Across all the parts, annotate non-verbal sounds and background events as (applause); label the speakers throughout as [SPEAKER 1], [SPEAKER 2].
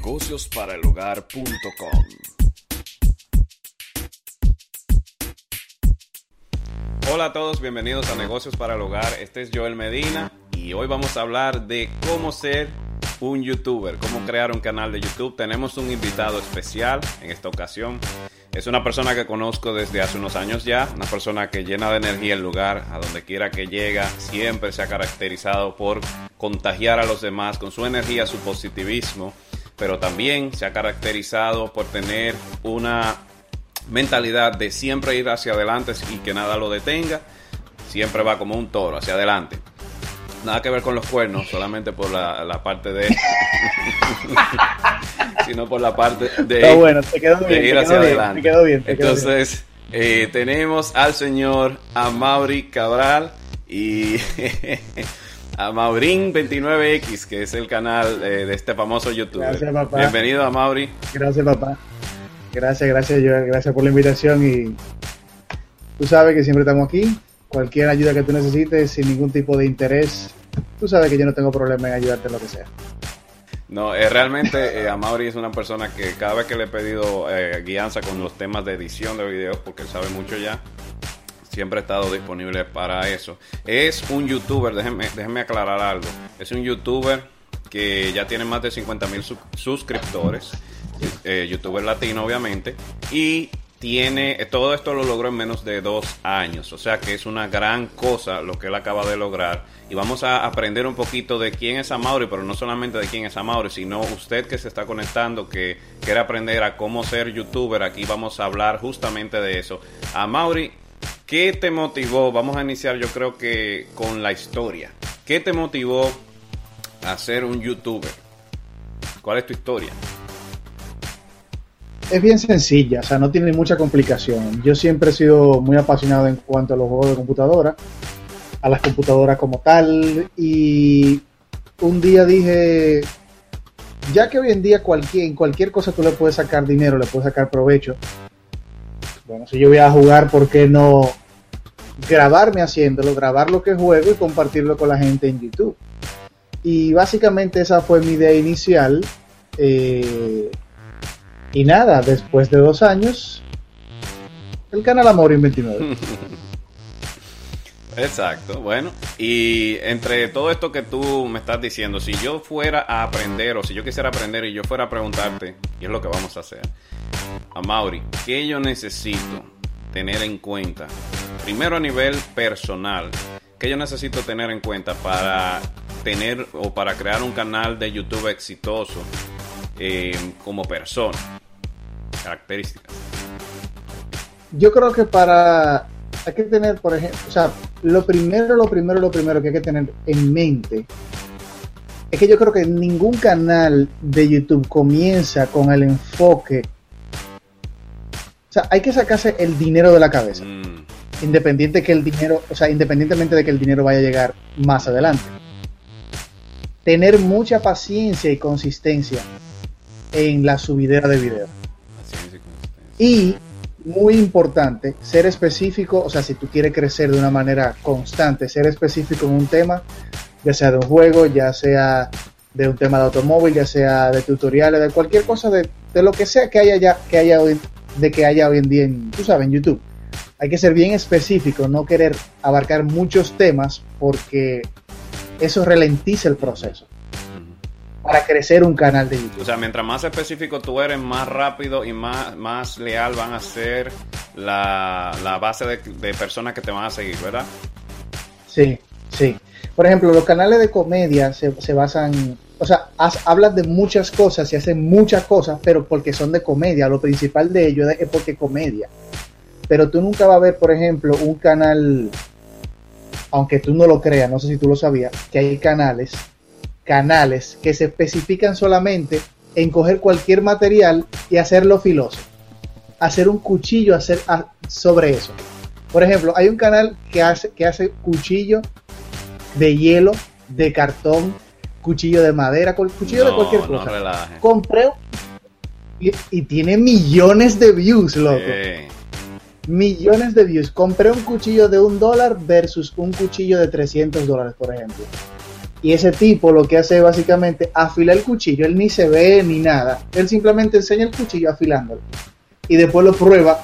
[SPEAKER 1] negociosparaelhogar.com. Hola a todos, bienvenidos a Negocios para el Hogar. Este es Joel Medina y hoy vamos a hablar de cómo ser un youtuber, cómo crear un canal de YouTube. Tenemos un invitado especial en esta ocasión. Es una persona que conozco desde hace unos años ya, una persona que llena de energía el lugar, a donde quiera que llega, siempre se ha caracterizado por contagiar a los demás con su energía, su positivismo, pero también se ha caracterizado por tener una mentalidad de siempre ir hacia adelante y que nada lo detenga, siempre va como un toro hacia adelante. Nada que ver con los cuernos, solamente por la, parte de... (laughs) sino por la parte de,
[SPEAKER 2] bueno, te quedó bien,
[SPEAKER 1] ir hacia adelante.
[SPEAKER 2] Te quedó bien,
[SPEAKER 1] Entonces, Eh, tenemos al señor Amaury Cabral y (laughs) a Maurín29X, que es el canal eh, de este famoso youtuber.
[SPEAKER 2] Gracias, papá.
[SPEAKER 1] Bienvenido a Mauri.
[SPEAKER 2] Gracias, papá. Gracias, gracias, Joel. Gracias por la invitación y tú sabes que siempre estamos aquí. Cualquier ayuda que tú necesites, sin ningún tipo de interés, tú sabes que yo no tengo problema en ayudarte en lo que sea.
[SPEAKER 1] No, eh, realmente eh, Amaury es una persona que cada vez que le he pedido eh, guianza con los temas de edición de videos, porque él sabe mucho ya, siempre ha estado disponible para eso. Es un youtuber, déjenme, déjenme aclarar algo, es un youtuber que ya tiene más de 50 mil suscriptores, eh, youtuber latino obviamente, y tiene, todo esto lo logró en menos de dos años, o sea que es una gran cosa lo que él acaba de lograr. Y vamos a aprender un poquito de quién es Amaury, pero no solamente de quién es Amaury, sino usted que se está conectando, que quiere aprender a cómo ser youtuber, aquí vamos a hablar justamente de eso. Amaury, ¿qué te motivó? Vamos a iniciar yo creo que con la historia. ¿Qué te motivó a ser un youtuber? ¿Cuál es tu historia?
[SPEAKER 2] es bien sencilla, o sea, no tiene mucha complicación. Yo siempre he sido muy apasionado en cuanto a los juegos de computadora, a las computadoras como tal, y un día dije, ya que hoy en día cualquier, en cualquier cosa tú le puedes sacar dinero, le puedes sacar provecho, bueno, si yo voy a jugar, ¿por qué no grabarme haciéndolo, grabar lo que juego y compartirlo con la gente en YouTube? Y básicamente esa fue mi idea inicial. Eh, y nada, después de dos años, el canal Amor 29. (laughs)
[SPEAKER 1] Exacto, bueno, y entre todo esto que tú me estás diciendo, si yo fuera a aprender o si yo quisiera aprender y yo fuera a preguntarte, y es lo que vamos a hacer, a Mauri, ¿qué yo necesito tener en cuenta? Primero a nivel personal, ¿qué yo necesito tener en cuenta para tener o para crear un canal de YouTube exitoso eh, como persona? Características.
[SPEAKER 2] Yo creo que para hay que tener, por ejemplo, o sea, lo primero, lo primero, lo primero que hay que tener en mente es que yo creo que ningún canal de YouTube comienza con el enfoque. O sea, hay que sacarse el dinero de la cabeza. Mm. Independiente que el dinero, o sea, independientemente de que el dinero vaya a llegar más adelante. Tener mucha paciencia y consistencia en la subidera de video. Y muy importante, ser específico, o sea, si tú quieres crecer de una manera constante, ser específico en un tema, ya sea de un juego, ya sea de un tema de automóvil, ya sea de tutoriales, de cualquier cosa, de, lo que sea que haya ya, que haya hoy, de que haya hoy en día en, tú sabes, en YouTube. Hay que ser bien específico, no querer abarcar muchos temas porque eso ralentiza el proceso para crecer un canal de YouTube.
[SPEAKER 1] O sea, mientras más específico tú eres, más rápido y más, más leal van a ser la, base de, personas que te van a seguir, ¿verdad?
[SPEAKER 2] Sí, sí. Por ejemplo, los canales de comedia se, basan, o sea, hablan de muchas cosas y hacen muchas cosas, pero porque son de comedia. Lo principal de ellos es porque comedia. Pero tú nunca vas a ver, por ejemplo, un canal, aunque tú no lo creas, no sé si tú lo sabías, que hay canales canales que se especifican solamente en coger cualquier material y hacerlo filoso. Hacer un cuchillo hacer, sobre eso. Por ejemplo, hay un canal que hace, que hace cuchillo de hielo, de cartón, cuchillo de madera, cuchillo de cualquier cosa. Compré y, tiene millones de views, loco. Millones de views. Compré un cuchillo de un dólar versus un cuchillo de 300 dólares, por ejemplo. Y ese tipo lo que hace es básicamente afilar el cuchillo. Él ni se ve ni nada. Él simplemente enseña el cuchillo afilándolo. Y después lo prueba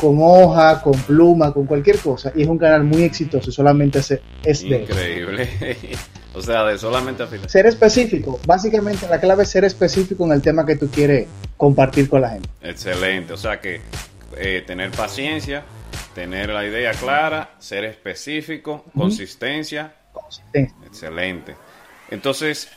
[SPEAKER 2] con hoja, con pluma, con cualquier cosa. Y es un canal muy exitoso. Solamente es de
[SPEAKER 1] Increíble. (laughs) o sea, de solamente afilar.
[SPEAKER 2] Ser específico. Básicamente la clave es ser específico en el tema que tú quieres compartir con la gente.
[SPEAKER 1] Excelente. O sea que eh, tener paciencia, tener la idea clara, ser específico, consistencia Excelente. Entonces,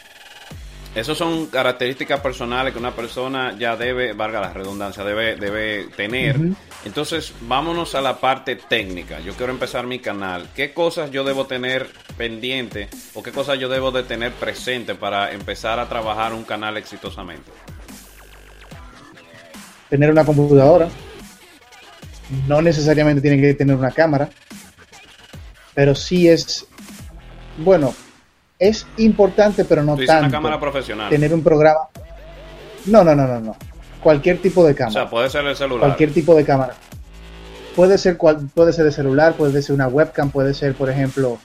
[SPEAKER 1] esas son características personales que una persona ya debe, valga la redundancia, debe, debe tener. Entonces, vámonos a la parte técnica. Yo quiero empezar mi canal. ¿Qué cosas yo debo tener pendiente o qué cosas yo debo de tener presente para empezar a trabajar un canal exitosamente?
[SPEAKER 2] Tener una computadora. No necesariamente tiene que tener una cámara, pero sí es bueno, es importante, pero no tanto.
[SPEAKER 1] una cámara profesional.
[SPEAKER 2] Tener un programa. No, no, no, no, no. Cualquier tipo de cámara.
[SPEAKER 1] O sea, puede ser el celular.
[SPEAKER 2] Cualquier tipo de cámara. Puede ser, cual, puede ser de celular, puede ser una webcam, puede ser, por ejemplo,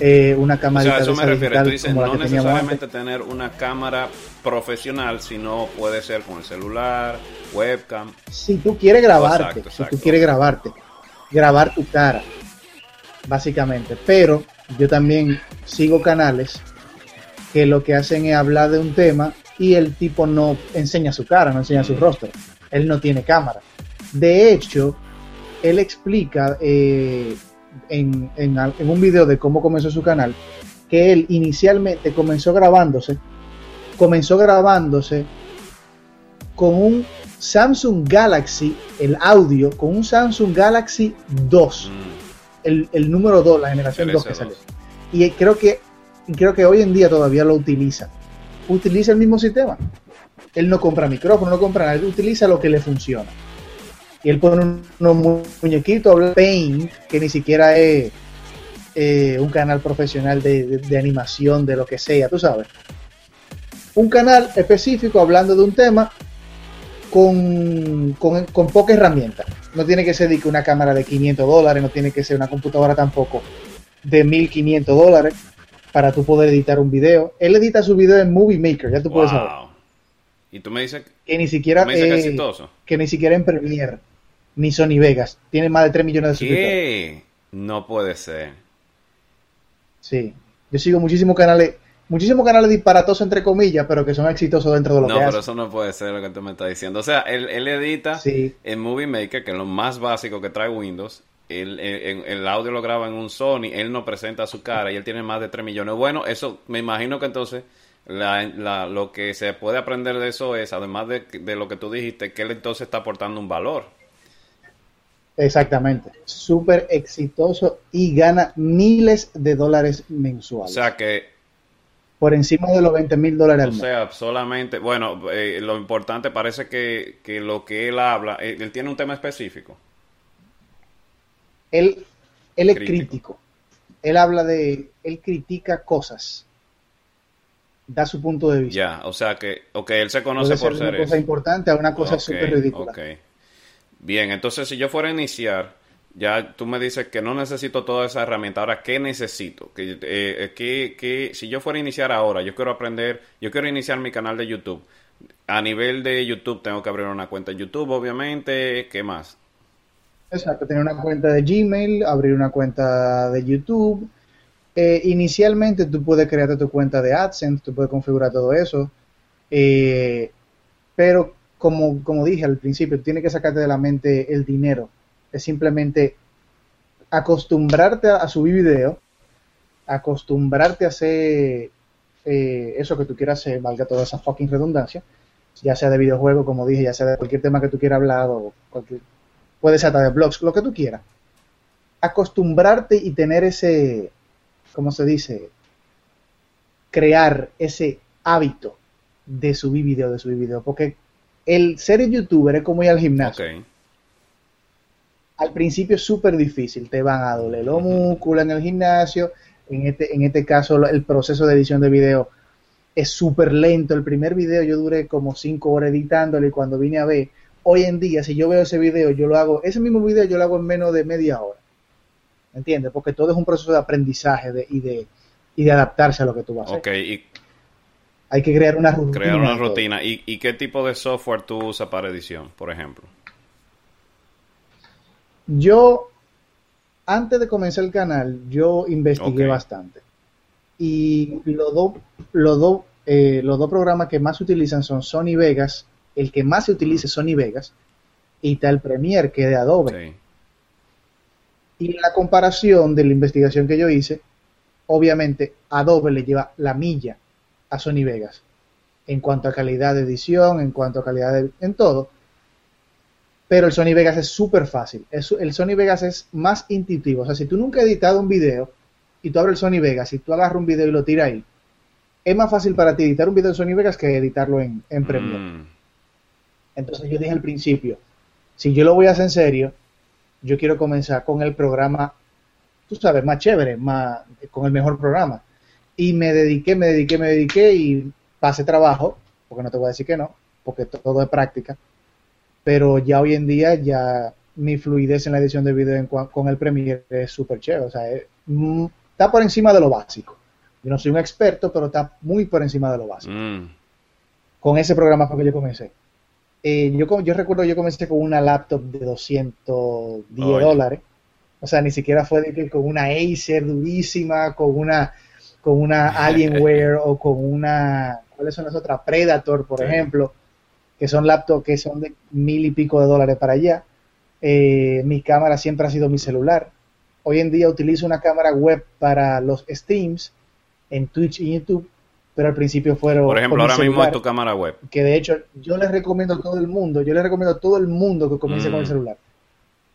[SPEAKER 2] eh, una cámara.
[SPEAKER 1] O sea, eso me refiero. Tú dices, no necesariamente tener una cámara profesional, sino puede ser con el celular, webcam.
[SPEAKER 2] Si tú quieres grabarte, si tú quieres grabarte, grabar tu cara, básicamente. Pero yo también sigo canales que lo que hacen es hablar de un tema y el tipo no enseña su cara, no enseña su rostro. Él no tiene cámara. De hecho, él explica eh, en, en, un video de cómo comenzó su canal que él inicialmente comenzó grabándose, comenzó grabándose con un Samsung Galaxy, el audio, con un Samsung Galaxy 2 el, número 2, la generación 2 que salió. Y creo que, creo que hoy en día todavía lo utiliza. Utiliza el mismo sistema. Él no compra micrófono, no compra nada, él utiliza lo que le funciona. Y él pone unos muñequitos, habla Paint, que ni siquiera es eh, un canal profesional de, animación, de lo que sea, tú sabes. Un canal específico hablando de un tema con, con, con poca herramienta no tiene que ser de una cámara de 500 dólares, no tiene que ser una computadora tampoco de 1500 dólares para tú poder editar un video. Él edita su video en Movie Maker, ya tú puedes saber.
[SPEAKER 1] Y tú me dices
[SPEAKER 2] que ni siquiera
[SPEAKER 1] que,
[SPEAKER 2] que, ni siquiera en Premiere ni Sony Vegas tiene más de 3 millones de suscriptores.
[SPEAKER 1] ¿Qué? No puede ser.
[SPEAKER 2] Sí. Yo sigo muchísimos canales muchísimos canales disparatosos entre comillas, pero que son exitosos dentro de lo
[SPEAKER 1] no,
[SPEAKER 2] que
[SPEAKER 1] No, pero eso no puede ser lo que tú me estás diciendo. O sea, él, él edita en Movie Maker, que es lo más básico que trae Windows. El, el, audio lo graba en un Sony, él no presenta su cara y él tiene más de 3 millones. Bueno, eso me imagino que entonces la, lo que se puede aprender de eso es, además de, de lo que tú dijiste, que él entonces está aportando un valor.
[SPEAKER 2] Exactamente, súper exitoso y gana miles de dólares mensuales.
[SPEAKER 1] O sea que
[SPEAKER 2] por encima de los 20 mil dólares al
[SPEAKER 1] mes. O sea, solamente, bueno, eh, lo importante parece que, lo que él habla, eh, él tiene un tema específico.
[SPEAKER 2] Él, él es crítico. Él habla de, él critica cosas. Da su punto de vista.
[SPEAKER 1] Ya, o sea que, ok, él se conoce por ser,
[SPEAKER 2] una cosa importante a una cosa súper ridícula.
[SPEAKER 1] Bien, entonces si yo fuera a iniciar, ya tú me dices que no necesito toda esa herramienta. Ahora, ¿qué necesito? Que, eh, que, si yo fuera a iniciar ahora, yo quiero aprender, yo quiero iniciar mi canal de YouTube. A nivel de YouTube tengo que abrir una cuenta de YouTube, obviamente. ¿Qué más?
[SPEAKER 2] Exacto, tener una cuenta de Gmail, abrir una cuenta de YouTube. Eh, inicialmente tú puedes crearte tu cuenta de AdSense, tú puedes configurar todo eso. Eh, pero como, como dije al principio, tienes que sacarte de la mente el dinero es simplemente acostumbrarte a, subir video, acostumbrarte a hacer eh, eso que tú quieras hacer, valga toda esa fucking redundancia, ya sea de videojuego, como dije, ya sea de cualquier tema que tú quieras hablar, o cualquier, puede ser hasta de blogs, lo que tú quieras. Acostumbrarte y tener ese, ¿cómo se dice? Crear ese hábito de subir video, de subir video, porque el ser youtuber es como ir al gimnasio al principio es súper difícil, te van a doler los músculos en el gimnasio, en este, en este caso el proceso de edición de video es súper lento, el primer video yo duré como 5 horas editándolo y cuando vine a ver, hoy en día si yo veo ese video, yo lo hago, ese mismo video yo lo hago en menos de media hora, ¿entiendes? Porque todo es un proceso de aprendizaje de, y, de, y de adaptarse a lo que tú vas a hacer.
[SPEAKER 1] Ok, y
[SPEAKER 2] Hay que crear una rutina.
[SPEAKER 1] crear una rutina. ¿Y, ¿Y qué tipo de software tú usas para edición, por ejemplo?
[SPEAKER 2] Yo, antes de comenzar el canal, yo investigué bastante. Y los dos los dos eh, los dos programas que más se utilizan son Sony Vegas, el que más se utiliza es Sony Vegas, y el Premiere, que es de Adobe.
[SPEAKER 1] Sí.
[SPEAKER 2] Y en la comparación de la investigación que yo hice, obviamente Adobe le lleva la milla a Sony Vegas en cuanto a calidad de edición, en cuanto a calidad de, en todo. Pero el Sony Vegas es súper fácil. Es- el Sony Vegas es más intuitivo. O sea, si tú nunca has editado un video y tú abres el Sony Vegas y tú agarras un video y lo tiras ahí, es más fácil para ti editar un video en Sony Vegas que editarlo en, en Premiere.
[SPEAKER 1] Mm,
[SPEAKER 2] Entonces yo dije al principio, si yo lo voy a hacer en serio, yo quiero comenzar con el programa, tú sabes, más chévere, más con el mejor programa. Y me dediqué, me dediqué, me dediqué y pasé trabajo, porque no te voy a decir que no, porque to- todo es práctica. Pero ya hoy en día ya mi fluidez en la edición de video en con el Premiere es súper chévere. O sea, es- mm, está por encima de lo básico. Yo no soy un experto, pero está muy por encima de lo básico
[SPEAKER 1] mm.
[SPEAKER 2] con ese programa fue que yo comencé. Eh, yo, yo recuerdo yo comencé con una laptop de 210
[SPEAKER 1] Oye.
[SPEAKER 2] dólares. O sea, ni siquiera fue de con una Acer durísima, con una con una (laughs) Alienware o con una ¿cuáles son las otras? Predator, por
[SPEAKER 1] Sí.
[SPEAKER 2] ejemplo, que son laptops que son de mil y pico de dólares para allá. Eh, mi cámara siempre ha sido mi celular. Hoy en día utilizo una cámara web para los streams en Twitch y YouTube, pero al principio fueron
[SPEAKER 1] Por ejemplo, ahora mismo es tu cámara web.
[SPEAKER 2] que de hecho yo les recomiendo a todo el mundo, yo les recomiendo a todo el mundo que comience
[SPEAKER 1] Mm.
[SPEAKER 2] con el celular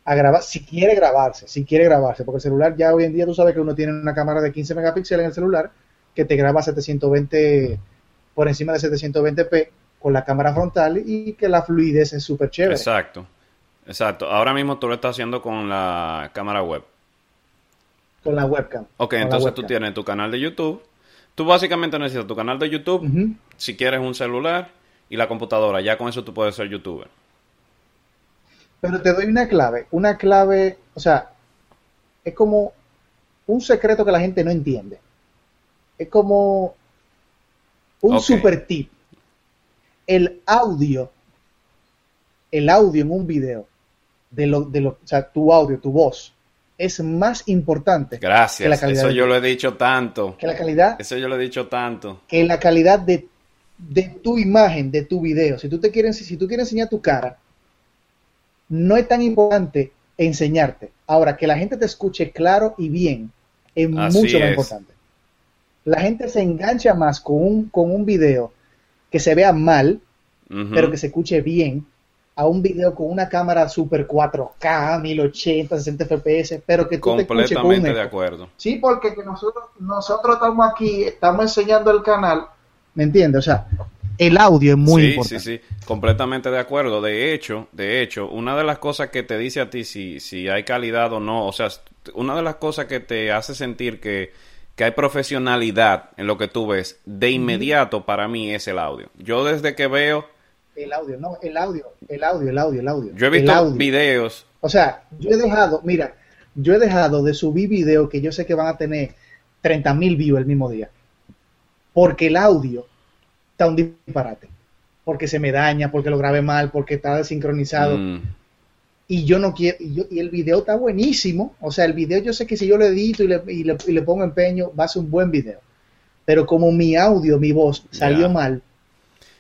[SPEAKER 2] a grabar, si quiere grabarse, si quiere grabarse, porque el celular ya hoy en día tú sabes que uno tiene una cámara de 15 megapíxeles en el celular que te graba 720 por encima de 720p con la cámara frontal y que la fluidez es súper chévere.
[SPEAKER 1] Exacto. Exacto. Ahora mismo tú lo estás haciendo con la cámara web.
[SPEAKER 2] con la webcam.
[SPEAKER 1] Ok,
[SPEAKER 2] con
[SPEAKER 1] entonces tú tienes tu canal de YouTube. Tú básicamente necesitas tu canal de YouTube, si quieres un celular y la computadora. Ya con eso tú puedes ser youtuber.
[SPEAKER 2] Pero te doy una clave, una clave, o sea, es como un secreto que la gente no entiende. Es como un super tip. El audio, el audio en un video, de lo, de lo, o sea, tu audio, tu voz, es más importante que la
[SPEAKER 1] Gracias.
[SPEAKER 2] calidad
[SPEAKER 1] Eso yo lo he dicho tanto.
[SPEAKER 2] que la calidad,
[SPEAKER 1] Eso yo lo he dicho tanto.
[SPEAKER 2] que la calidad de, de tu imagen, de tu video. Si tú te quieres, si tú quieres enseñar tu cara, no es tan importante enseñarte. Ahora, que la gente te escuche claro y bien es
[SPEAKER 1] Así
[SPEAKER 2] mucho más
[SPEAKER 1] es.
[SPEAKER 2] importante. La gente se engancha más con un, con un video que se vea mal, pero que se escuche bien, a un video con una cámara super 4K, 1080, 60 FPS, pero que tú te escuches con un
[SPEAKER 1] Completamente de
[SPEAKER 2] eco.
[SPEAKER 1] acuerdo.
[SPEAKER 2] Sí, porque que nosotros, nosotros estamos aquí, estamos enseñando el canal, ¿me entiendes? O sea, el audio es muy
[SPEAKER 1] sí,
[SPEAKER 2] importante.
[SPEAKER 1] sí, sí, completamente de acuerdo. De hecho, de hecho, una de las cosas que te dice a ti si, si hay calidad o no, o sea, una de las cosas que te hace sentir que, que hay profesionalidad en lo que tú ves, de inmediato para mí es el audio. Yo desde que veo,
[SPEAKER 2] El audio, no, el audio, el audio, el audio, el audio.
[SPEAKER 1] yo he visto videos,
[SPEAKER 2] O sea, yo he dejado, mira, yo he dejado de subir videos que yo sé que van a tener 30 mil views el mismo día. Porque el audio está un disparate. Porque se me daña, porque lo grabé mal, porque está desincronizado.
[SPEAKER 1] mm,
[SPEAKER 2] Y yo no quiero, y, yo- y el video está buenísimo. O sea, el video yo sé que si yo lo edito y le, y le, y le pongo empeño, va a ser un buen video. Pero como mi audio, mi voz salió mal,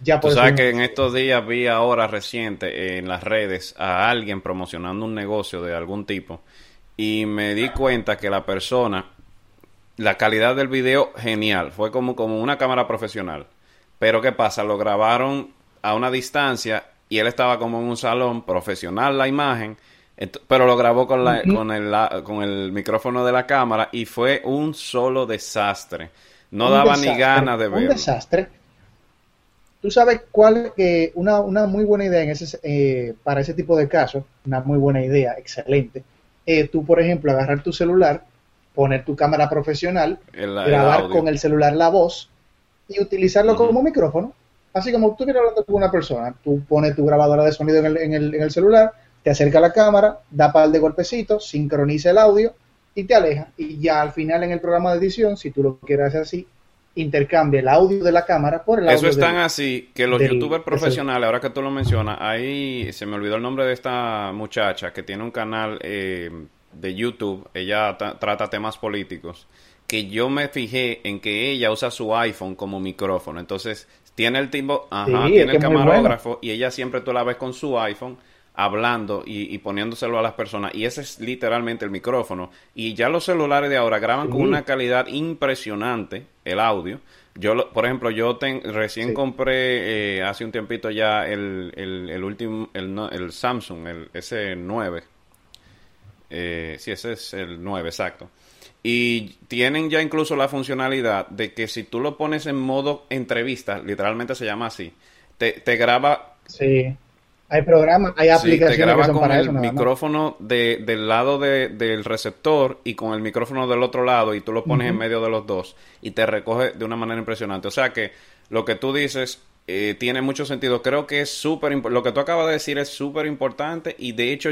[SPEAKER 2] ya
[SPEAKER 1] Tú sabes que en estos días vi ahora reciente en las redes a alguien promocionando un negocio de algún tipo y me di cuenta que la persona, la calidad del video genial, fue como, como una cámara profesional. Pero ¿qué pasa? Lo grabaron a una distancia y él estaba como en un salón profesional la imagen, pero lo grabó con, la, con, el, la- con el micrófono de la cámara y fue un solo desastre. No
[SPEAKER 2] Un
[SPEAKER 1] daba ni ganas de
[SPEAKER 2] Un
[SPEAKER 1] verlo.
[SPEAKER 2] desastre. Tú sabes cuál que una, una muy buena idea en ese, eh, para ese tipo de casos, una muy buena idea, excelente. eh, tú, por ejemplo, agarrar tu celular, poner tu cámara profesional,
[SPEAKER 1] El-
[SPEAKER 2] grabar con el celular la voz y utilizarlo como micrófono. Así como tú vienes hablando con una persona, tú pones tu grabadora de sonido en el, en el, en el celular, te acerca a la cámara, da par de golpecitos, sincroniza el audio y te aleja. Y ya al final en el programa de edición, si tú lo quieres hacer así, intercambia el audio de la cámara por el audio.
[SPEAKER 1] Eso es tan así que los youtubers profesionales, ahora que tú lo mencionas, ahí se me olvidó el nombre de esta muchacha que tiene un canal eh, de YouTube, ella trata temas políticos, que yo me fijé en que ella usa su iPhone como micrófono. Entonces, tiene el timbo, ajá, tiene el camarógrafo y ella siempre tú la ves con su iPhone hablando y, poniéndoselo a las personas. Y ese es literalmente el micrófono. Y ya los celulares de ahora graban con una calidad impresionante el audio. Yo, por ejemplo, yo recién compré eh, hace un tiempito ya el, el, último, el, el, Samsung, el S9. Eh, sí, ese es el 9, exacto. Y tienen ya incluso la funcionalidad de que si tú lo pones en modo entrevista, literalmente se llama así, te, te graba
[SPEAKER 2] sí. Hay programas, hay aplicaciones
[SPEAKER 1] te graba con el micrófono de, del lado de, del receptor y con el micrófono del otro lado y tú lo pones en medio de los dos y te recoge de una manera impresionante. O sea que lo que tú dices eh, tiene mucho sentido. Creo que es súper lo que tú acabas de decir es súper importante y de hecho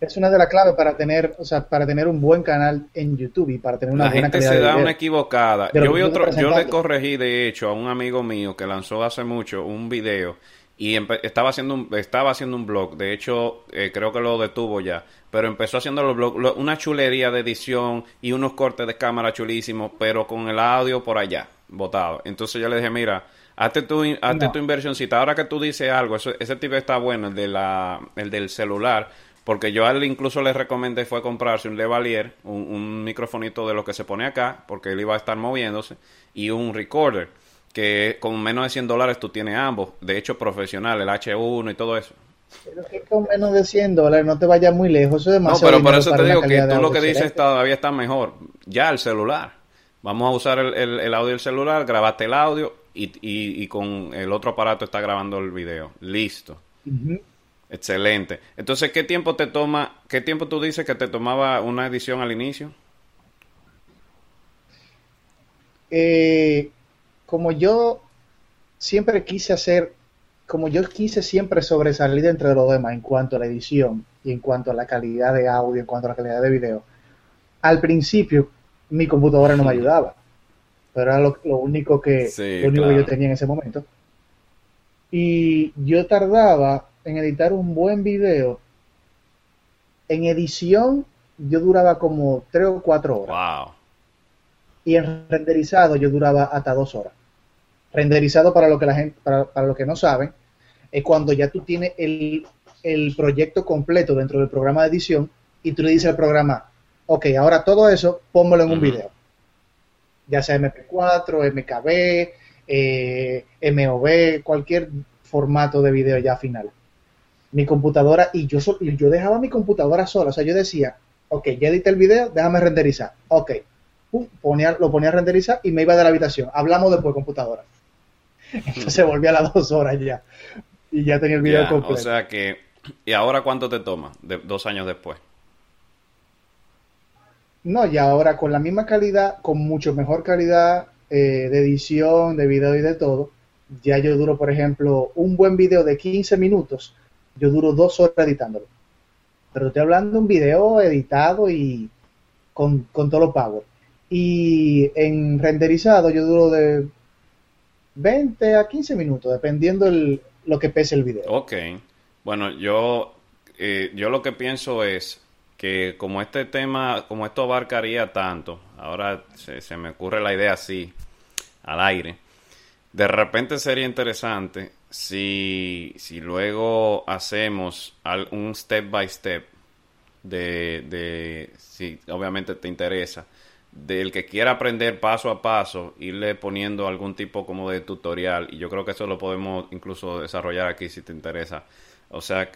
[SPEAKER 2] es una de las claves para tener, o sea, para tener un buen canal en YouTube y para tener una
[SPEAKER 1] la
[SPEAKER 2] buena
[SPEAKER 1] gente se da una equivocada. Yo vi otro, yo le corregí de hecho a un amigo mío que lanzó hace mucho un video y estaba haciendo un, estaba haciendo un blog, de hecho eh, creo que lo detuvo ya, pero empezó haciendo los blogs, una chulería de edición y unos cortes de cámara chulísimos, pero con el audio por allá, botado. Entonces yo le dije, mira, hazte tu, hazte tu inversioncita, ahora que tú dices algo, ese tipo está bueno, el, de la, el del celular, porque yo a él incluso le recomendé fue comprarse un Levalier, un, un microfonito de lo que se pone acá, porque él iba a estar moviéndose, y un recorder que con menos de 100 dólares tú tienes ambos, de hecho profesional, el H1 y todo eso.
[SPEAKER 2] Pero que con menos de 100 dólares no te vayas muy lejos, eso es
[SPEAKER 1] demasiado. No, pero por eso te digo que tú lo que dices todavía está mejor. Ya el celular. Vamos a usar el, el, audio del celular, grabaste el audio y, y, con el otro aparato está grabando el video. Listo. Excelente. Entonces, ¿qué tiempo te toma? ¿Qué tiempo tú dices que te tomaba una edición al inicio?
[SPEAKER 2] Eh, como yo siempre quise hacer, como yo quise siempre sobresalir entre los demás en cuanto a la edición y en cuanto a la calidad de audio, en cuanto a la calidad de video, al principio mi computadora no me ayudaba. Pero era lo, único, que, yo tenía en ese momento. Y yo tardaba en editar un buen video. En edición yo duraba como tres o cuatro horas. Y en renderizado yo duraba hasta dos horas renderizado para lo que la gente, para, para lo que no saben, es cuando ya tú tienes el, el proyecto completo dentro del programa de edición y tú le dices al programa, ok, ahora todo eso, póngalo en un video. Ya sea MP4, MKB, eh, MOV, cualquier formato de video ya final. Mi computadora, y yo, yo dejaba mi computadora sola, o sea, yo decía, ok, ya edité el video, déjame renderizar. Ok, ponía, lo ponía a renderizar y me iba de la habitación. Hablamos después, computadora. (laughs) Entonces volví a las dos horas ya. Y ya tenía el video completo. O
[SPEAKER 1] sea que, ¿y ahora cuánto te toma? De, dos años después.
[SPEAKER 2] No, y ahora con la misma calidad, con mucho mejor calidad eh, de edición, de video y de todo, ya yo duro, por ejemplo, un buen video de 15 minutos, yo duro dos horas editándolo. Pero estoy hablando de un video editado y con, con todo lo pago. Y en renderizado yo duro de 20 a 15 minutos, dependiendo el, lo que pese el video.
[SPEAKER 1] Ok. Bueno, yo, eh, yo lo que pienso es que como este tema, como esto abarcaría tanto, ahora se, me ocurre la idea así, al aire, de repente sería interesante si, si luego hacemos un step by step de, de si obviamente te interesa, del que quiera aprender paso a paso, irle poniendo algún tipo como de tutorial. Y yo creo que eso lo podemos incluso desarrollar aquí si te interesa. O sea...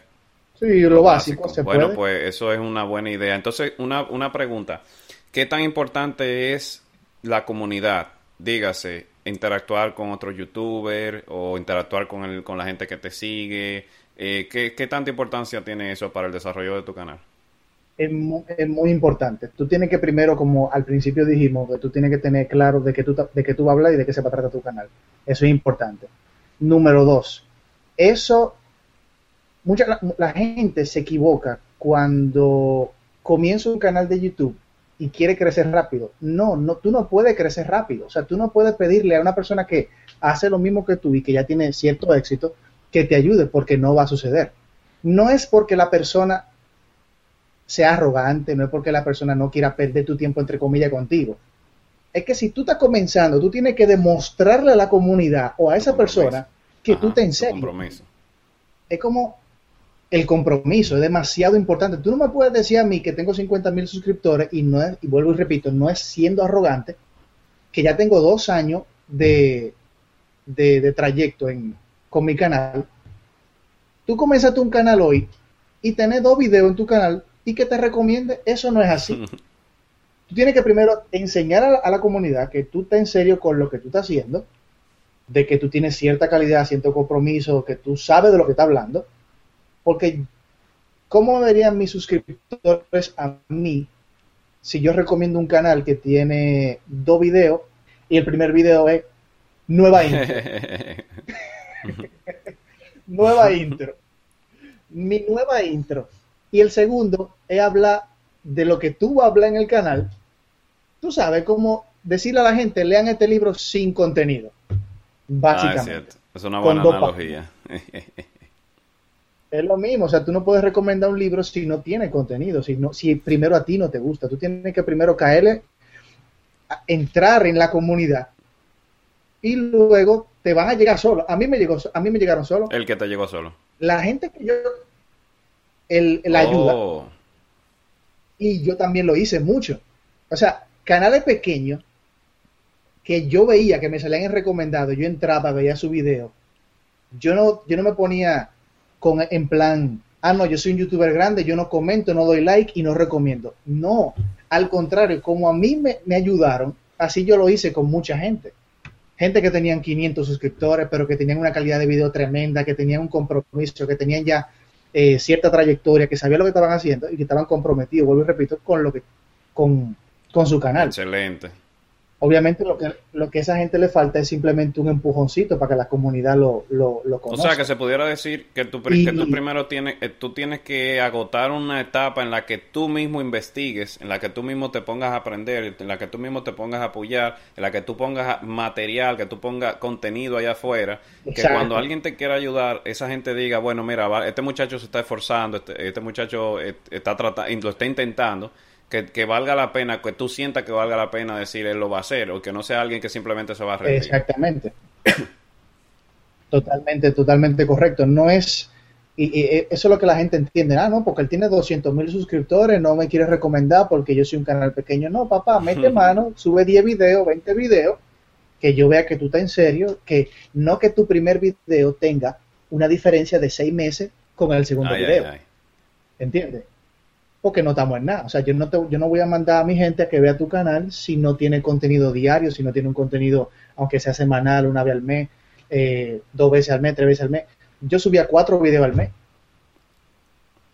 [SPEAKER 2] Sí, lo, básico.
[SPEAKER 1] bueno, pues eso es una buena idea. Entonces, una, una pregunta. ¿Qué tan importante es la comunidad? Dígase, interactuar con otros youtubers o interactuar con, el, con la gente que te sigue. Eh, ¿qué, ¿Qué tanta importancia tiene eso para el desarrollo de tu canal?
[SPEAKER 2] es, muy importante. Tú tienes que primero, como al principio dijimos, que tú tienes que tener claro de qué tú, de qué tú hablas y de qué se va a tratar tu canal. Eso es importante. Número dos, eso, mucha la, gente se equivoca cuando comienza un canal de YouTube y quiere crecer rápido. No, no, tú no puedes crecer rápido. O sea, tú no puedes pedirle a una persona que hace lo mismo que tú y que ya tiene cierto éxito que te ayude porque no va a suceder. No es porque la persona sea arrogante, no es porque la persona no quiera perder tu tiempo entre comillas contigo. Es que si tú estás comenzando, tú tienes que demostrarle a la comunidad o a esa persona que tú te enseñas. Es como el compromiso, es demasiado importante. Tú no me puedes decir a mí que tengo 50 mil suscriptores y no es, y vuelvo y repito, no es siendo arrogante, que ya tengo dos años de, de, trayecto en, con mi canal. Tú comenzaste un canal hoy y tenés dos videos en tu canal y que te recomiende, eso no es así. (laughs) tú tienes que primero enseñar a la, comunidad que tú estás en serio con lo que tú estás haciendo, de que tú tienes cierta calidad, cierto compromiso, que tú sabes de lo que estás hablando, porque ¿cómo verían mis suscriptores a mí si yo recomiendo un canal que tiene dos videos y el primer video es nueva (laughs) intro? (laughs) nueva intro. Mi nueva intro. Y el segundo es hablar de lo que tú hablas en el canal tú sabes cómo decirle a la gente, lean este libro sin contenido. Básicamente.
[SPEAKER 1] Ah, es, una buena analogía. (laughs)
[SPEAKER 2] es lo mismo, o sea, tú no puedes recomendar un libro si no tiene contenido, si, si primero a ti no te gusta. Tú tienes que primero caerle, entrar en la comunidad y luego te van a llegar solo. A mí me llegó, a mí me llegaron solo.
[SPEAKER 1] El que te llegó solo.
[SPEAKER 2] La gente que yo, el, la ayuda. Oh. Y yo también lo hice mucho. O sea, canales pequeños que yo veía que me salían en recomendado, yo entraba, veía su video. Yo no, yo no me ponía con en plan, ah, no, yo soy un youtuber grande, yo no comento, no doy like y no recomiendo. No, al contrario, como a mí me, me ayudaron, así yo lo hice con mucha gente. Gente que tenían 500 suscriptores, pero que tenían una calidad de video tremenda, que tenían un compromiso, que tenían ya eh, cierta trayectoria, que sabían lo que estaban haciendo y que estaban comprometidos, vuelvo y repito, con lo que, con, con su canal.
[SPEAKER 1] Excelente.
[SPEAKER 2] Obviamente lo que, lo que a esa gente le falta es simplemente un empujoncito para que la comunidad lo, lo, conozca.
[SPEAKER 1] O sea, que se pudiera decir que tú, que tú primero tienes, eh, tú tienes que agotar una etapa en la que tú mismo investigues, en la que tú mismo te pongas a aprender, en la que tú mismo te pongas a apoyar, en la que tú pongas material, que tú pongas contenido allá afuera, que cuando alguien te quiera ayudar, esa gente diga, bueno, mira, este muchacho se está esforzando, este, este muchacho eh, está tratando, lo está intentando que, valga la pena, que tú sientas que valga la pena decir él lo va a hacer, o que no sea alguien que simplemente se va a rendir.
[SPEAKER 2] Exactamente. (coughs) totalmente, totalmente correcto. No es, y, eso es lo que la gente entiende, ah, no, porque él tiene 200 mil suscriptores, no me quiere recomendar porque yo soy un canal pequeño. No, papá, mete mano, sube 10 videos, 20 videos, que yo vea que tú estás en serio, que no que tu primer video tenga una diferencia de 6 meses con el segundo video. ¿Entiendes? Porque no estamos en nada. O sea, yo no, te, yo no voy a mandar a mi gente a que vea tu canal si no tiene contenido diario, si no tiene un contenido, aunque sea semanal, una vez al mes, eh, dos veces al mes, tres veces al mes. Yo subía cuatro videos al mes.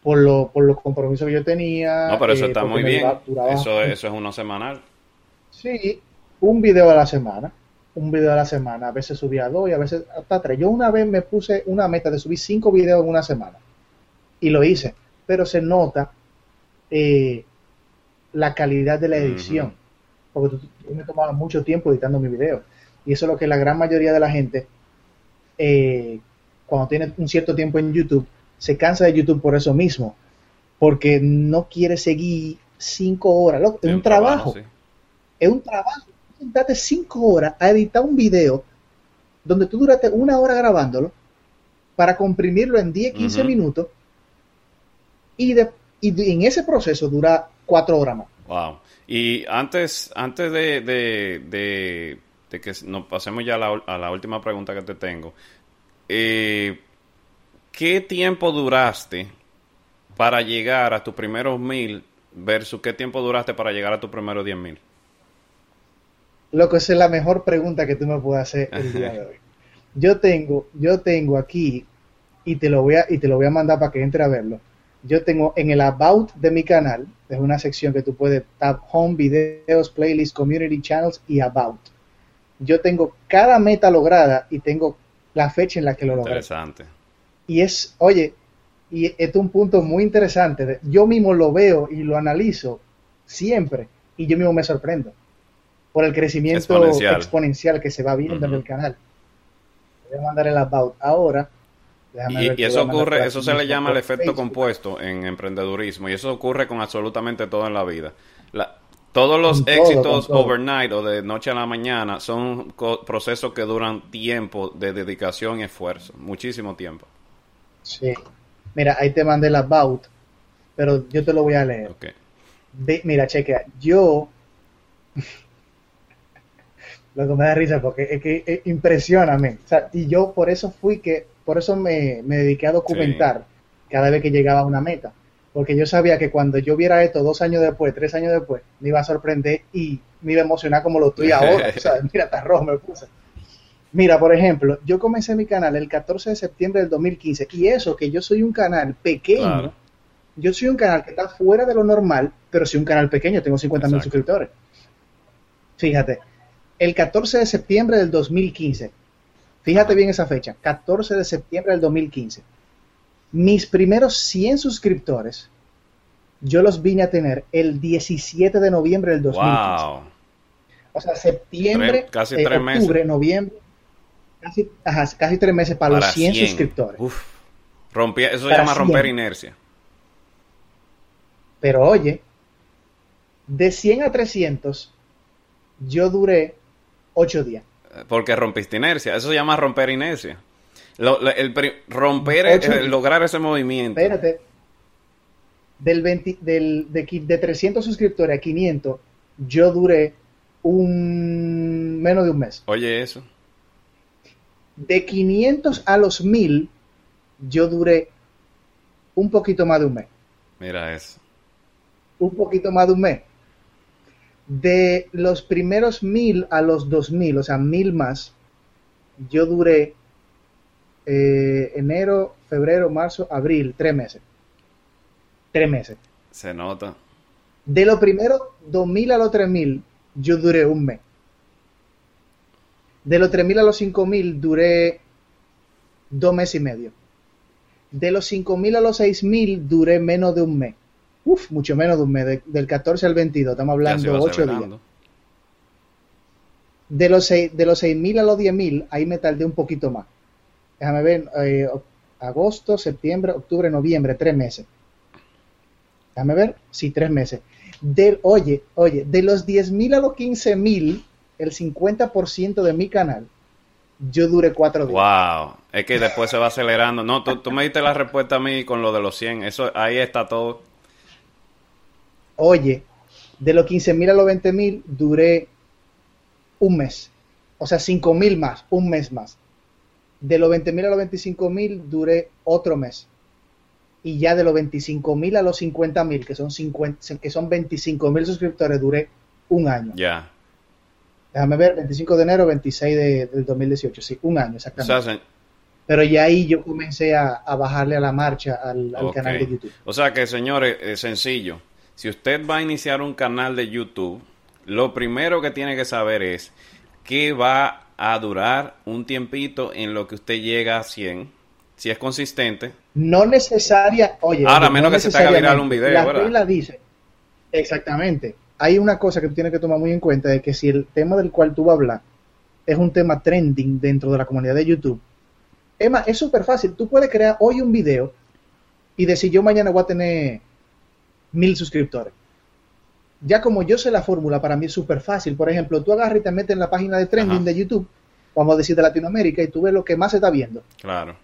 [SPEAKER 2] Por, lo, por los compromisos que yo tenía.
[SPEAKER 1] No, pero eso eh, está muy bien. eso, eso es uno semanal.
[SPEAKER 2] Sí, un video a la semana. Un video a la semana. A veces subía dos y a veces hasta tres. Yo una vez me puse una meta de subir cinco videos en una semana. Y lo hice. Pero se nota eh, la calidad de la edición. Porque tú, me tomaba mucho tiempo editando mi video. Y eso es lo que la gran mayoría de la gente, eh, cuando tiene un cierto tiempo en YouTube, se cansa de YouTube por eso mismo. Porque no quiere seguir cinco horas. es un, trabajo. Es un trabajo. Date cinco horas a editar un video donde tú duraste una hora grabándolo para comprimirlo en 10, 15 minutos y, de, y en ese proceso dura cuatro horas más.
[SPEAKER 1] Wow. Y antes, antes de, de, que nos pasemos ya a la, última pregunta que te tengo, eh, ¿qué tiempo duraste para llegar a tus primeros mil versus qué tiempo duraste para llegar a tus primeros diez mil?
[SPEAKER 2] Lo que es la mejor pregunta que tú me puedes hacer el día de hoy. (laughs) Yo tengo, yo tengo aquí y te lo voy a, y te lo voy a mandar para que entre a verlo yo tengo en el About de mi canal, es una sección que tú puedes tab Home, Videos, Playlist, Community Channels y About. Yo tengo cada meta lograda y tengo la fecha en la que lo logré.
[SPEAKER 1] Interesante.
[SPEAKER 2] Y es, oye, y es un punto muy interesante. Yo mismo lo veo y lo analizo siempre. y yo mismo me sorprendo por el crecimiento exponencial, que se va viendo en el canal. Voy a mandar el about ahora.
[SPEAKER 1] Y, eso ocurre, eso se le llama el efecto compuesto en emprendedurismo y eso ocurre con absolutamente todo en la vida. todos los éxitos overnight o de noche a la mañana son procesos que duran tiempo de dedicación y esfuerzo, muchísimo tiempo.
[SPEAKER 2] Sí. Mira, ahí te mandé el about, pero yo te lo voy a leer. mira, chequea, yo (laughs) lo que me da risa porque es que impresiona O sea, y yo por eso fui que, por eso me, dediqué a documentar cada vez que llegaba a una meta. Porque yo sabía que cuando yo viera esto dos años después, tres años después, me iba a sorprender y me iba a emocionar como lo estoy ahora. o sea, mira, está rojo me puse. Mira, por ejemplo, yo comencé mi canal el 14 de septiembre del 2015 y eso que yo soy un canal pequeño, yo soy un canal que está fuera de lo normal, pero soy un canal pequeño, tengo 50 mil suscriptores. Fíjate, el 14 de septiembre del 2015. Fíjate bien esa fecha, 14 de septiembre del 2015. Mis primeros 100 suscriptores, yo los vine a tener el 17 de noviembre del 2015. Wow. O sea, septiembre, casi eh, tres octubre, noviembre, casi, casi tres meses para, los 100, suscriptores.
[SPEAKER 1] Uf. eso se llama romper inercia.
[SPEAKER 2] Pero oye, de 100 a 300, yo duré ocho días.
[SPEAKER 1] Porque rompiste inercia. Eso se llama romper inercia. el, romper, lograr ese movimiento.
[SPEAKER 2] Espérate. Del, del de, de 300 suscriptores a 500, yo duré un menos de un mes.
[SPEAKER 1] Oye, eso.
[SPEAKER 2] De 500 a los 1000, yo duré un poquito más de un mes.
[SPEAKER 1] Mira eso.
[SPEAKER 2] Un poquito más de un mes de los primeros mil a los dos mil, o sea, mil más, yo duré eh, enero, febrero, marzo, abril, tres meses. Tres meses.
[SPEAKER 1] Se nota.
[SPEAKER 2] De los primeros dos mil a los tres mil, yo duré un mes. De los tres mil a los cinco mil, duré dos meses y medio. De los cinco mil a los seis mil, duré menos de un mes. Uf, mucho menos de un mes, del 14 al 22, estamos hablando de 8 días. De los, 6, de los 6.000 a los 10.000, ahí me tardé un poquito más. Déjame ver, eh, agosto, septiembre, octubre, noviembre, tres meses. Déjame ver, sí, tres meses. Del, oye, oye, de los 10.000 a los 15.000, el 50% de mi canal, yo duré cuatro días.
[SPEAKER 1] Wow, es que después se va acelerando. No, tú, tú me diste la respuesta a mí con lo de los 100. Eso, ahí está todo.
[SPEAKER 2] Oye, de los 15.000 a los 20.000 duré un mes. O sea, 5.000 más, un mes más. De los 20.000 a los 25.000 duré otro mes. Y ya de los 25.000 a los 50.000, que son 50, que son 25.000 suscriptores, duré un año.
[SPEAKER 1] Ya.
[SPEAKER 2] Déjame ver, 25 de enero, 26 de, del 2018, sí, un año exactamente. Pero ya ahí yo comencé a, bajarle a la marcha al, canal de YouTube.
[SPEAKER 1] O sea que, señores, es sencillo si usted va a iniciar un canal de YouTube, lo primero que tiene que saber es que va a durar un tiempito en lo que usted llega a 100, si es consistente.
[SPEAKER 2] No necesaria, oye,
[SPEAKER 1] ahora menos que se te haga viral un video,
[SPEAKER 2] la ¿verdad? dice, exactamente. Hay una cosa que tú tienes que tomar muy en cuenta de que si el tema del cual tú vas a hablar es un tema trending dentro de la comunidad de YouTube, Emma, es súper fácil. Tú puedes crear hoy un video y decir yo mañana voy a tener mil suscriptores. Ya como yo sé la fórmula, para mí es súper fácil. Por ejemplo, tú agarras y te metes en la página de trending de YouTube, vamos a decir de Latinoamérica, y tú ves lo que más se está viendo.
[SPEAKER 1] Claro.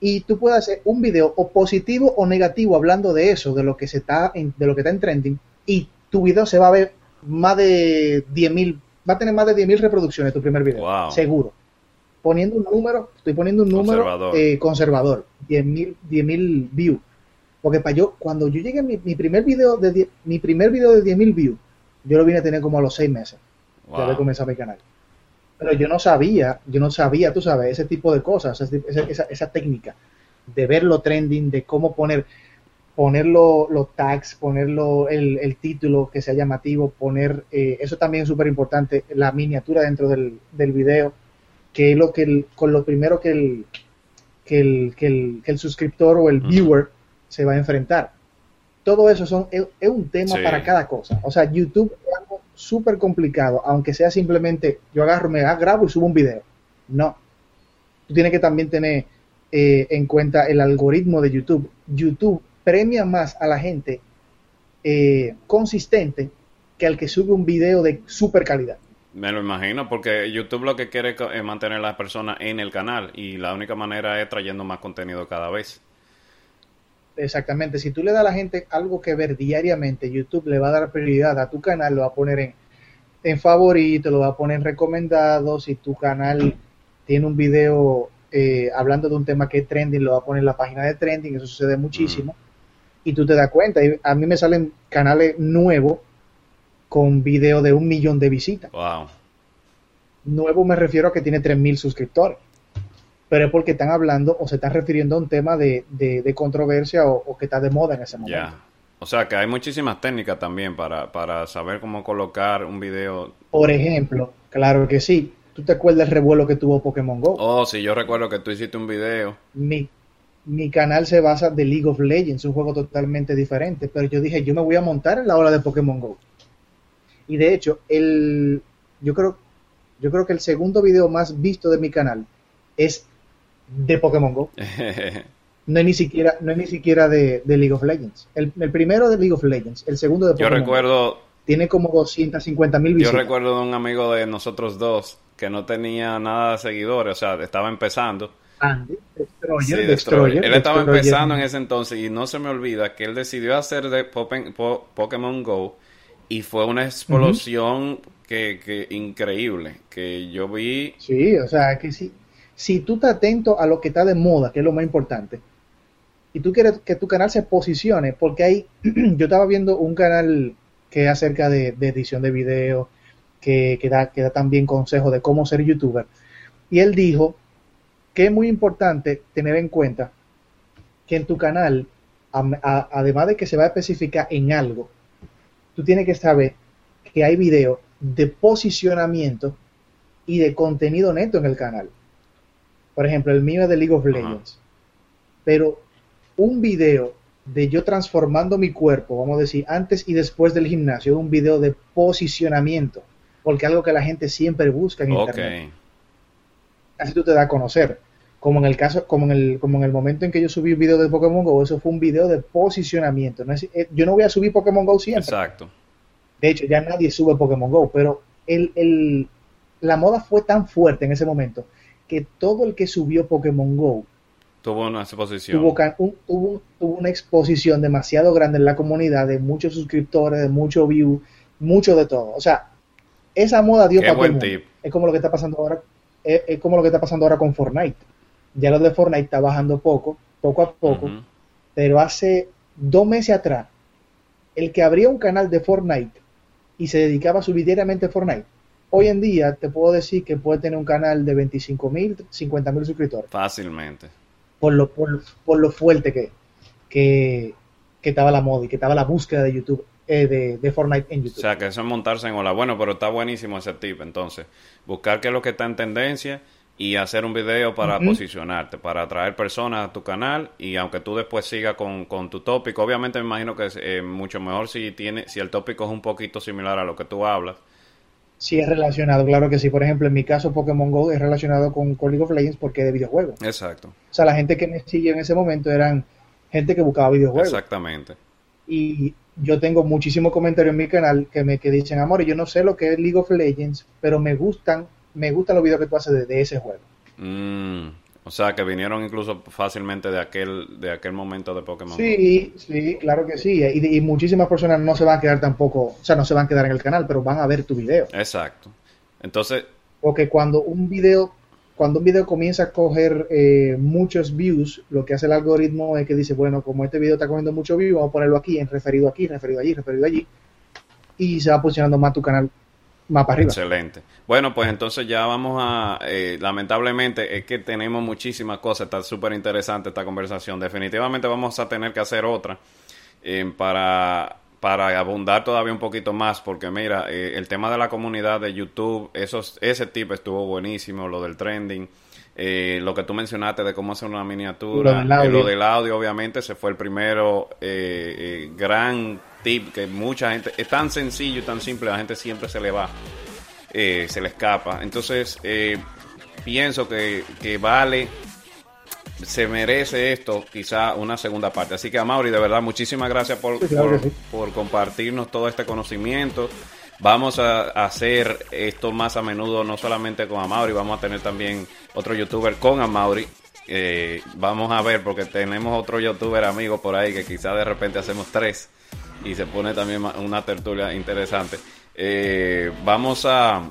[SPEAKER 2] Y tú puedes hacer un video o positivo o negativo hablando de eso, de lo que se está en, de lo que está en trending, y tu video se va a ver más de 10.000, va a tener más de 10.000 reproducciones tu primer video, seguro. Poniendo un número, estoy poniendo un número conservador, eh, conservador 10.000 10 views porque para yo, cuando yo llegué a mi, primer video de mi primer video de 10.000 views, yo lo vine a tener como a los seis meses. De haber comenzado mi canal. Pero yo no sabía, yo no sabía, tú sabes, ese tipo de cosas, esa, esa, técnica de ver lo trending, de cómo poner, poner los tags, poner el, el, título que sea llamativo, poner, eh, eso también es súper importante, la miniatura dentro del, del video, que es lo que con lo primero que el, que el, que el, que el suscriptor o el viewer se va a enfrentar. Todo eso son, es, un tema para cada cosa. O sea, YouTube es súper complicado, aunque sea simplemente yo agarro, me grabo y subo un video. No. Tú tienes que también tener eh, en cuenta el algoritmo de YouTube. YouTube premia más a la gente eh, consistente que al que sube un video de super calidad.
[SPEAKER 1] Me lo imagino, porque YouTube lo que quiere es mantener a las personas en el canal y la única manera es trayendo más contenido cada vez.
[SPEAKER 2] Exactamente, si tú le das a la gente algo que ver diariamente, YouTube le va a dar prioridad a tu canal, lo va a poner en, en favorito, lo va a poner en recomendado, si tu canal tiene un video eh, hablando de un tema que es trending, lo va a poner en la página de trending, eso sucede muchísimo, mm. y tú te das cuenta, a mí me salen canales nuevos con video de un millón de visitas.
[SPEAKER 1] Wow.
[SPEAKER 2] Nuevo me refiero a que tiene 3.000 suscriptores. Pero es porque están hablando o se están refiriendo a un tema de, controversia o, que está de moda en ese momento. Ya.
[SPEAKER 1] O sea que hay muchísimas técnicas también para, para saber cómo colocar un video.
[SPEAKER 2] Por ejemplo, claro que sí. ¿Tú te acuerdas del revuelo que tuvo Pokémon Go?
[SPEAKER 1] Oh, sí, yo recuerdo que tú hiciste un video.
[SPEAKER 2] Mi, mi canal se basa de League of Legends, un juego totalmente diferente. Pero yo dije, yo me voy a montar en la ola de Pokémon Go. Y de hecho, el, yo, creo, yo creo que el segundo video más visto de mi canal es de Pokémon Go. (laughs) no es ni siquiera, no es ni siquiera de, League of Legends. El, primero de League of Legends, el segundo de
[SPEAKER 1] Pokémon Yo recuerdo...
[SPEAKER 2] Tiene como 250 mil visitas.
[SPEAKER 1] Yo recuerdo de un amigo de nosotros dos que no tenía nada de seguidores, o sea, estaba empezando.
[SPEAKER 2] Andy, Destroyer,
[SPEAKER 1] Él estaba empezando en ese entonces y no se me olvida que él decidió hacer de Pokémon Go y fue una explosión que, increíble, que yo vi...
[SPEAKER 2] Sí, o sea, que si, si tú estás atento a lo que está de moda, que es lo más importante, y tú quieres que tu canal se posicione, porque hay, (clears throat) yo estaba viendo un canal que es acerca de, edición de video, que, da también consejos de cómo ser youtuber, y él dijo que es muy importante tener en cuenta que en tu canal, además de que se va a especificar en algo, tú tienes que saber que hay videos de posicionamiento y de contenido neto en el canal. Por ejemplo, el mío es de League of Legends. Pero un video de yo transformando mi cuerpo, vamos a decir, antes y después del gimnasio, un video de posicionamiento, porque algo que la gente siempre busca en internet. Así tú te das a conocer. Como en el caso, como en el, como en el momento en que yo subí un video de Pokémon Go, eso fue un video de posicionamiento. Eh, yo no voy a subir Pokémon Go siempre.
[SPEAKER 1] Exacto.
[SPEAKER 2] De hecho, ya nadie sube Pokémon Go, pero el, el, la moda fue tan fuerte en ese momento que todo el que subió Pokémon Go
[SPEAKER 1] tuvo una exposición.
[SPEAKER 2] Tuvo, una exposición demasiado grande en la comunidad, de muchos suscriptores, de mucho view, mucho de todo. O sea, esa moda dio para todo Es como lo que está pasando ahora, es como lo que está pasando ahora con Fortnite ya lo de Fortnite está bajando poco, poco a poco, pero hace dos meses atrás, el que abría un canal de Fortnite y se dedicaba a subir diariamente a Fortnite, hoy en día te puedo decir que puede tener un canal de 25 mil, 50 mil suscriptores.
[SPEAKER 1] Fácilmente.
[SPEAKER 2] Por lo, por, por lo fuerte que, que, que, estaba la moda y que estaba la búsqueda de YouTube. Eh, de, de, Fortnite en YouTube.
[SPEAKER 1] O sea, que eso es montarse en hola. Bueno, pero está buenísimo ese tip. Entonces, buscar qué es lo que está en tendencia y hacer un video para posicionarte, para atraer personas a tu canal y aunque tú después sigas con, tu tópico, obviamente me imagino que es eh, mucho mejor si tiene si el tópico es un poquito similar a lo que tú hablas.
[SPEAKER 2] Sí es relacionado, claro que sí. Por ejemplo, en mi caso Pokémon Go es relacionado con, League of Legends porque es de videojuegos.
[SPEAKER 1] Exacto.
[SPEAKER 2] O sea, la gente que me sigue en ese momento eran gente que buscaba videojuegos.
[SPEAKER 1] Exactamente.
[SPEAKER 2] Y yo tengo muchísimos comentarios en mi canal que me que dicen, amor, yo no sé lo que es League of Legends, pero me gustan me gustan los videos que tú haces de, ese juego.
[SPEAKER 1] Mm, o sea, que vinieron incluso fácilmente de aquel, de aquel momento de Pokémon.
[SPEAKER 2] Sí, sí, claro que sí. Y, muchísimas personas no se van a quedar tampoco, o sea, no se van a quedar en el canal, pero van a ver tu video.
[SPEAKER 1] Exacto. Entonces...
[SPEAKER 2] Porque cuando un video, cuando un video comienza a coger eh, muchos views, lo que hace el algoritmo es que dice, bueno, como este video está cogiendo muchos views, vamos a ponerlo aquí, en referido aquí, referido allí, referido allí. Y se va posicionando más tu canal
[SPEAKER 1] Excelente. Bueno, pues entonces ya vamos a, eh, lamentablemente es que tenemos muchísimas cosas, está súper interesante esta conversación. Definitivamente vamos a tener que hacer otra eh, para, para abundar todavía un poquito más, porque mira, eh, el tema de la comunidad de YouTube, esos, ese tip estuvo buenísimo, lo del trending. Eh, lo que tú mencionaste de cómo hacer una miniatura, lo del audio, obviamente, ese fue el primero gran tip que mucha gente, es tan sencillo y tan simple, la gente siempre se le va, se le escapa. Entonces, pienso que, que vale se merece esto quizá una segunda parte. Así que a Mauri, de verdad, muchísimas gracias por, por, compartirnos todo este conocimiento. Vamos a, hacer esto más a menudo, no solamente con Amaury, vamos a tener también otro youtuber con Amaury. Eh, vamos a ver, porque tenemos otro youtuber amigo por ahí que quizá de repente hacemos tres y se pone también una tertulia interesante. Eh, vamos a,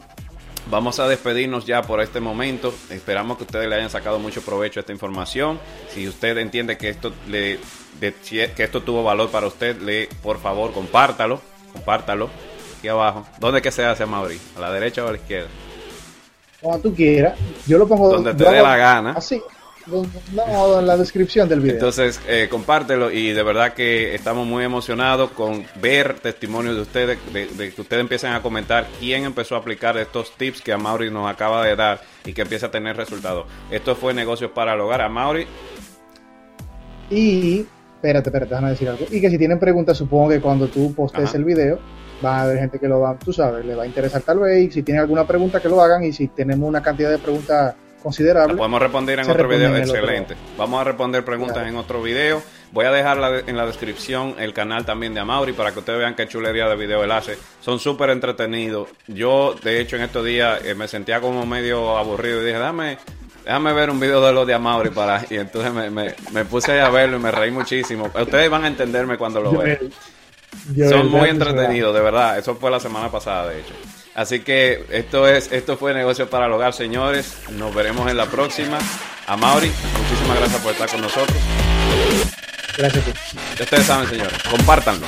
[SPEAKER 1] Vamos a despedirnos ya por este momento. Esperamos que ustedes le hayan sacado mucho provecho a esta información. Si usted entiende que esto le que esto tuvo valor para usted, le por favor compártalo, compártalo aquí abajo. ¿Dónde que se hace, Mauri? ¿A la derecha o a la izquierda?
[SPEAKER 2] Como tú quieras. Yo lo pongo
[SPEAKER 1] donde te dé la gana.
[SPEAKER 2] Así. No, en la descripción del video.
[SPEAKER 1] Entonces, eh, compártelo y de verdad que estamos muy emocionados con ver testimonios de ustedes, de, que ustedes empiecen a comentar quién empezó a aplicar estos tips que a Mauri nos acaba de dar y que empieza a tener resultados. Esto fue Negocios para el Hogar. A Mauri.
[SPEAKER 2] Y, espérate, espérate, déjame decir algo. Y que si tienen preguntas, supongo que cuando tú postes el video, va a haber gente que lo va, tú sabes, le va a interesar tal vez. Y si tienen alguna pregunta, que lo hagan. Y si tenemos una cantidad de preguntas considerable.
[SPEAKER 1] podemos responder en otro video, excelente. Vamos a responder preguntas en otro video. Voy a dejar en la descripción el canal también de Amauri para que ustedes vean qué chulería de video él hace. Son súper entretenidos. Yo, de hecho, en estos días eh, me sentía como medio aburrido y dije, dame, déjame ver un video de los de Amauri para... (laughs) Y entonces me, me, puse a verlo y me reí muchísimo. Ustedes van a entenderme cuando lo vean. Son muy entretenidos, de verdad. Eso fue la semana pasada, de hecho. Así que esto es esto fue negocio para el hogar, señores. Nos veremos en la próxima. A Mauri, muchísimas gracias por estar con nosotros.
[SPEAKER 2] Gracias.
[SPEAKER 1] Ustedes saben, señores, compártanlo.